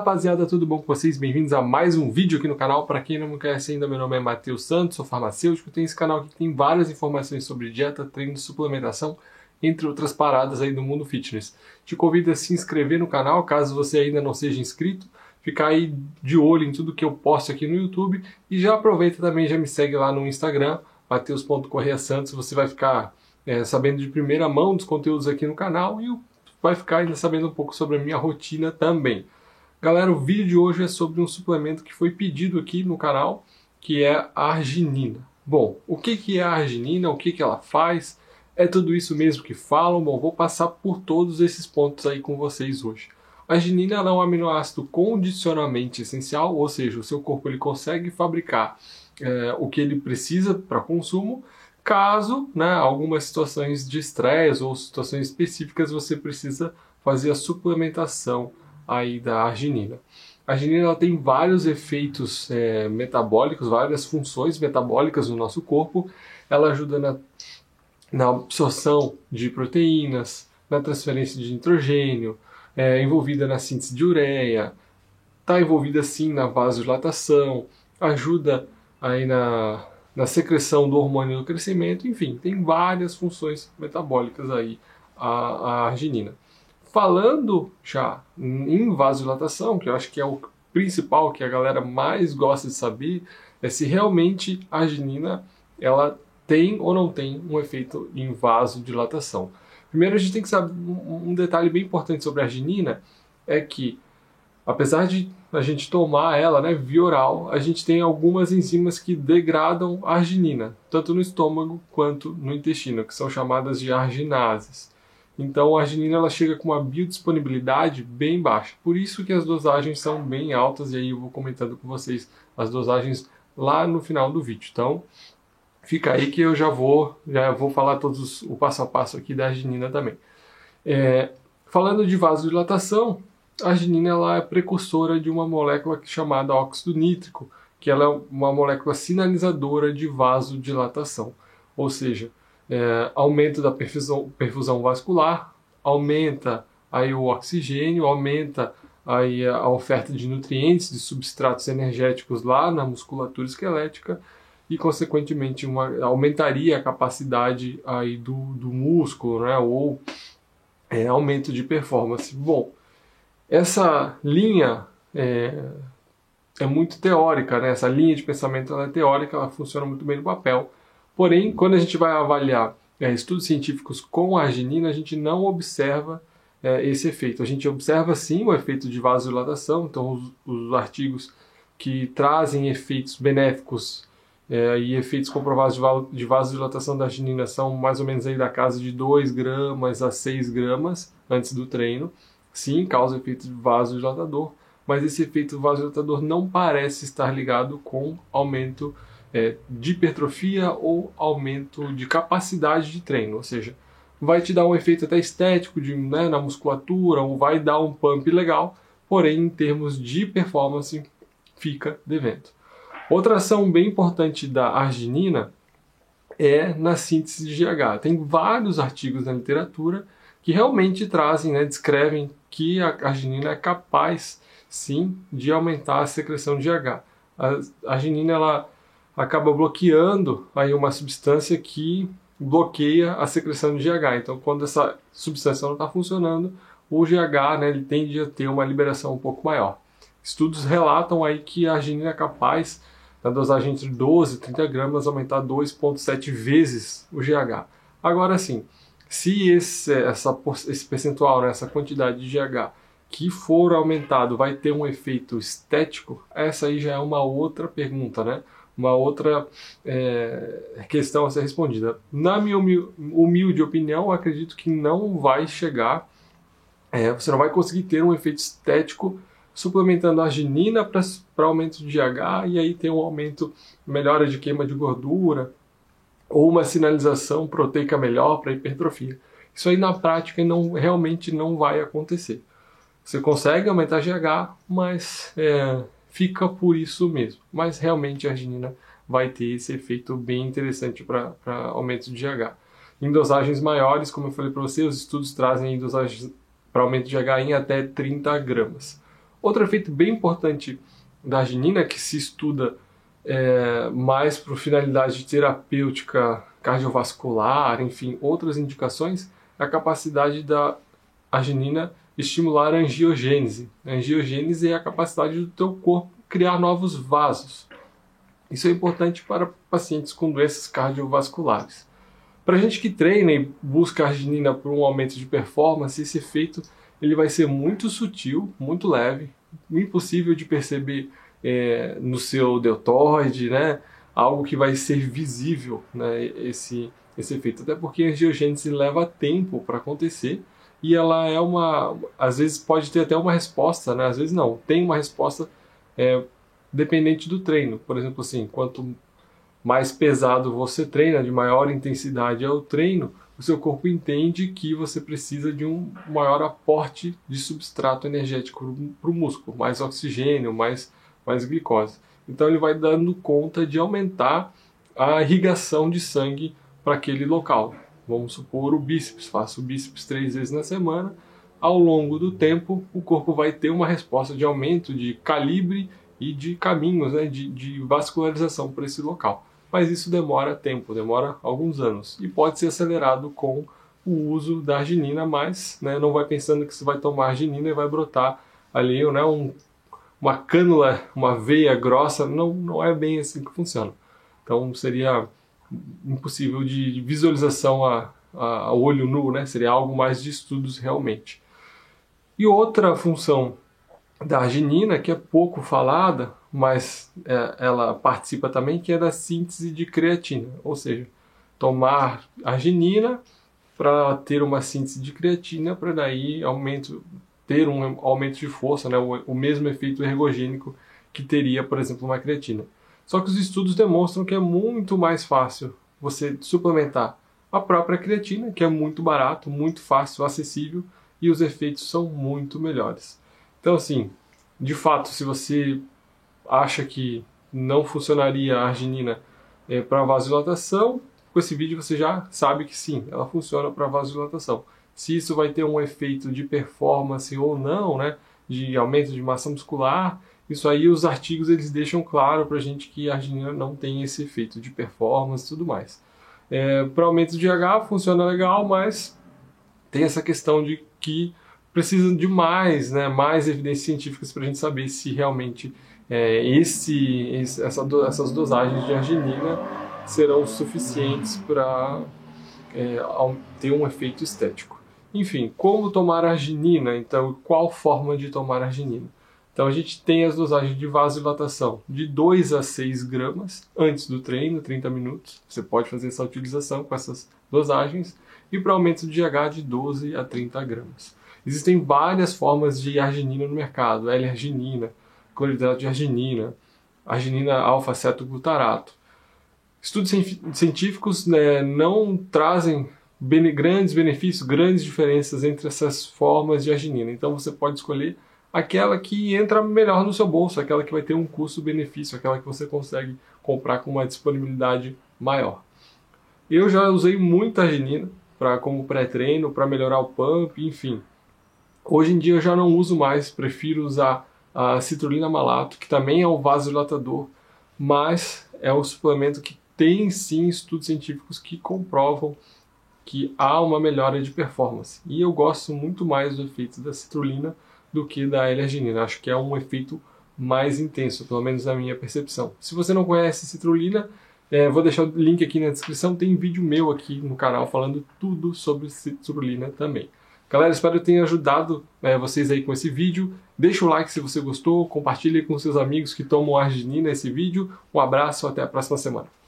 rapaziada, tudo bom com vocês? Bem-vindos a mais um vídeo aqui no canal. Para quem não me conhece ainda, meu nome é Matheus Santos, sou farmacêutico. Tenho esse canal que tem várias informações sobre dieta, treino, suplementação, entre outras paradas aí do mundo fitness. Te convido a se inscrever no canal, caso você ainda não seja inscrito, ficar aí de olho em tudo que eu posto aqui no YouTube e já aproveita também, já me segue lá no Instagram, mateus.correasantos, você vai ficar é, sabendo de primeira mão dos conteúdos aqui no canal e vai ficar ainda sabendo um pouco sobre a minha rotina também. Galera, o vídeo de hoje é sobre um suplemento que foi pedido aqui no canal, que é a arginina. Bom, o que, é a arginina, o que, que ela faz, é tudo isso mesmo que falam? Bom, vou passar por todos esses pontos aí com vocês hoje. A arginina é um aminoácido condicionalmente essencial, ou seja, o seu corpo ele consegue fabricar é, o que ele precisa para consumo, caso né, algumas situações de estresse ou situações específicas você precisa fazer a suplementação aí da arginina. A arginina ela tem vários efeitos é, metabólicos, várias funções metabólicas no nosso corpo. Ela ajuda na, na absorção de proteínas, na transferência de nitrogênio, é envolvida na síntese de ureia, está envolvida sim na vasodilatação, ajuda aí na, na secreção do hormônio do crescimento, enfim, tem várias funções metabólicas aí a, a arginina. Falando já em vasodilatação, que eu acho que é o principal que a galera mais gosta de saber, é se realmente a arginina ela tem ou não tem um efeito em vasodilatação. Primeiro a gente tem que saber um detalhe bem importante sobre a arginina é que apesar de a gente tomar ela, né, via oral, a gente tem algumas enzimas que degradam a arginina, tanto no estômago quanto no intestino, que são chamadas de arginases. Então a arginina ela chega com uma biodisponibilidade bem baixa. Por isso que as dosagens são bem altas e aí eu vou comentando com vocês as dosagens lá no final do vídeo. Então fica aí que eu já vou já vou falar todos o passo a passo aqui da arginina também. É, falando de vasodilatação, a arginina ela é precursora de uma molécula chamada óxido nítrico, que ela é uma molécula sinalizadora de vasodilatação. Ou seja, é, aumento da perfusão, perfusão vascular, aumenta aí o oxigênio, aumenta aí a oferta de nutrientes, de substratos energéticos lá na musculatura esquelética e, consequentemente, uma, aumentaria a capacidade aí do, do músculo, né, ou é, aumento de performance. Bom, essa linha é, é muito teórica, né? essa linha de pensamento é teórica, ela funciona muito bem no papel, Porém, quando a gente vai avaliar é, estudos científicos com arginina, a gente não observa é, esse efeito. A gente observa sim o efeito de vasodilatação, então os, os artigos que trazem efeitos benéficos é, e efeitos comprovados de, de vasodilatação da arginina são mais ou menos aí da casa de 2 gramas a 6 gramas antes do treino. Sim, causa efeito vasodilatador, mas esse efeito vasodilatador não parece estar ligado com aumento é, de hipertrofia ou aumento de capacidade de treino, ou seja, vai te dar um efeito até estético de, né, na musculatura ou vai dar um pump legal, porém em termos de performance fica devendo. Outra ação bem importante da arginina é na síntese de GH. Tem vários artigos na literatura que realmente trazem, né, descrevem que a arginina é capaz sim de aumentar a secreção de GH. A arginina ela acaba bloqueando aí uma substância que bloqueia a secreção de GH. Então, quando essa substância não está funcionando, o GH né, ele tende a ter uma liberação um pouco maior. Estudos relatam aí que a arginina é capaz, na dosagem entre 12 e 30 gramas, aumentar 2,7 vezes o GH. Agora sim, se esse, essa, esse percentual, né, essa quantidade de GH que for aumentado vai ter um efeito estético, essa aí já é uma outra pergunta, né? Uma outra é, questão a ser respondida. Na minha humilde opinião, acredito que não vai chegar, é, você não vai conseguir ter um efeito estético suplementando arginina para aumento de GH e aí ter um aumento, melhora de queima de gordura ou uma sinalização proteica melhor para hipertrofia. Isso aí na prática não, realmente não vai acontecer. Você consegue aumentar GH, mas é, fica por isso mesmo. Mas realmente a arginina vai ter esse efeito bem interessante para aumento de GH. Em dosagens maiores, como eu falei para você, os estudos trazem dosagens para aumento de GH em até 30 gramas. Outro efeito bem importante da arginina, que se estuda é, mais para finalidade terapêutica cardiovascular, enfim, outras indicações, é a capacidade da arginina estimular a angiogênese. A angiogênese é a capacidade do teu corpo criar novos vasos. Isso é importante para pacientes com doenças cardiovasculares. Para gente que treina e busca arginina por um aumento de performance, esse efeito ele vai ser muito sutil, muito leve, impossível de perceber é, no seu deltoide, né? Algo que vai ser visível, né? Esse, esse efeito. Até porque a angiogênese leva tempo para acontecer e ela é uma, às vezes pode ter até uma resposta, né? Às vezes não, tem uma resposta é, dependente do treino. Por exemplo, assim, quanto mais pesado você treina, de maior intensidade é o treino, o seu corpo entende que você precisa de um maior aporte de substrato energético para o músculo, mais oxigênio, mais, mais glicose. Então ele vai dando conta de aumentar a irrigação de sangue para aquele local. Vamos supor o bíceps, faço o bíceps três vezes na semana. Ao longo do tempo, o corpo vai ter uma resposta de aumento de calibre e de caminhos né, de, de vascularização para esse local. Mas isso demora tempo, demora alguns anos. E pode ser acelerado com o uso da arginina, mas né, não vai pensando que você vai tomar arginina e vai brotar ali né, um, uma cânula, uma veia grossa, não, não é bem assim que funciona. Então seria impossível de visualização a, a, a olho nu, né? seria algo mais de estudos realmente. E outra função da arginina, que é pouco falada, mas é, ela participa também, que é da síntese de creatina, ou seja, tomar arginina para ter uma síntese de creatina, para daí aumento, ter um aumento de força, né, o, o mesmo efeito ergogênico que teria, por exemplo, uma creatina. Só que os estudos demonstram que é muito mais fácil você suplementar a própria creatina, que é muito barato, muito fácil, acessível, e os efeitos são muito melhores. Então, assim, de fato, se você acha que não funcionaria a arginina é, para vasodilatação, com esse vídeo você já sabe que sim, ela funciona para vasodilatação. Se isso vai ter um efeito de performance ou não, né, de aumento de massa muscular, isso aí os artigos eles deixam claro para a gente que a arginina não tem esse efeito de performance e tudo mais. É, para aumento de H funciona legal, mas tem essa questão de que precisa de mais, né, mais evidências científicas para a gente saber se realmente é, esse, esse essa, essas dosagens de arginina serão suficientes para é, ter um efeito estético. Enfim, como tomar arginina? Então, qual forma de tomar arginina? Então, a gente tem as dosagens de vasodilatação de 2 a 6 gramas antes do treino, 30 minutos. Você pode fazer essa utilização com essas dosagens. E para aumento de H de 12 a 30 gramas. Existem várias formas de arginina no mercado, L-arginina, cloridrato de arginina, arginina alfa-cetoglutarato. Estudos científicos né, não trazem bene grandes benefícios, grandes diferenças entre essas formas de arginina. Então você pode escolher aquela que entra melhor no seu bolso, aquela que vai ter um custo-benefício, aquela que você consegue comprar com uma disponibilidade maior. Eu já usei muita arginina para como pré-treino, para melhorar o pump, enfim. Hoje em dia eu já não uso mais, prefiro usar a citrulina malato, que também é um vasodilatador, mas é um suplemento que tem sim estudos científicos que comprovam que há uma melhora de performance. E eu gosto muito mais do efeito da citrulina do que da L-arginina. Acho que é um efeito mais intenso, pelo menos na minha percepção. Se você não conhece citrulina, é, vou deixar o link aqui na descrição. Tem vídeo meu aqui no canal falando tudo sobre citrulina também. Galera, espero que tenha ajudado é, vocês aí com esse vídeo. Deixa o like se você gostou, compartilhe com seus amigos que tomam arginina esse vídeo. Um abraço, até a próxima semana.